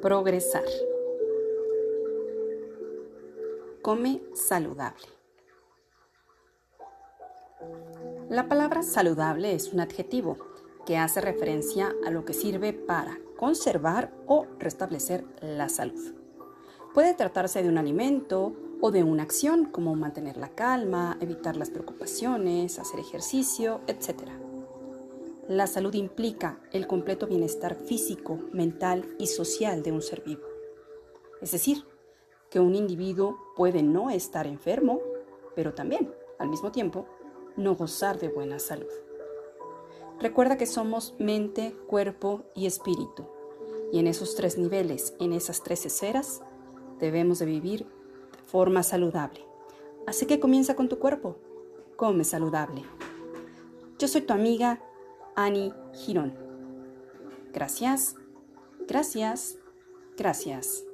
Progresar. Come saludable. La palabra saludable es un adjetivo que hace referencia a lo que sirve para conservar o restablecer la salud. Puede tratarse de un alimento o de una acción como mantener la calma, evitar las preocupaciones, hacer ejercicio, etc. La salud implica el completo bienestar físico, mental y social de un ser vivo. Es decir, que un individuo puede no estar enfermo, pero también, al mismo tiempo, no gozar de buena salud. Recuerda que somos mente, cuerpo y espíritu. Y en esos tres niveles, en esas tres esferas, debemos de vivir de forma saludable. Así que comienza con tu cuerpo. Come saludable. Yo soy tu amiga Ani Girón. Gracias, gracias, gracias.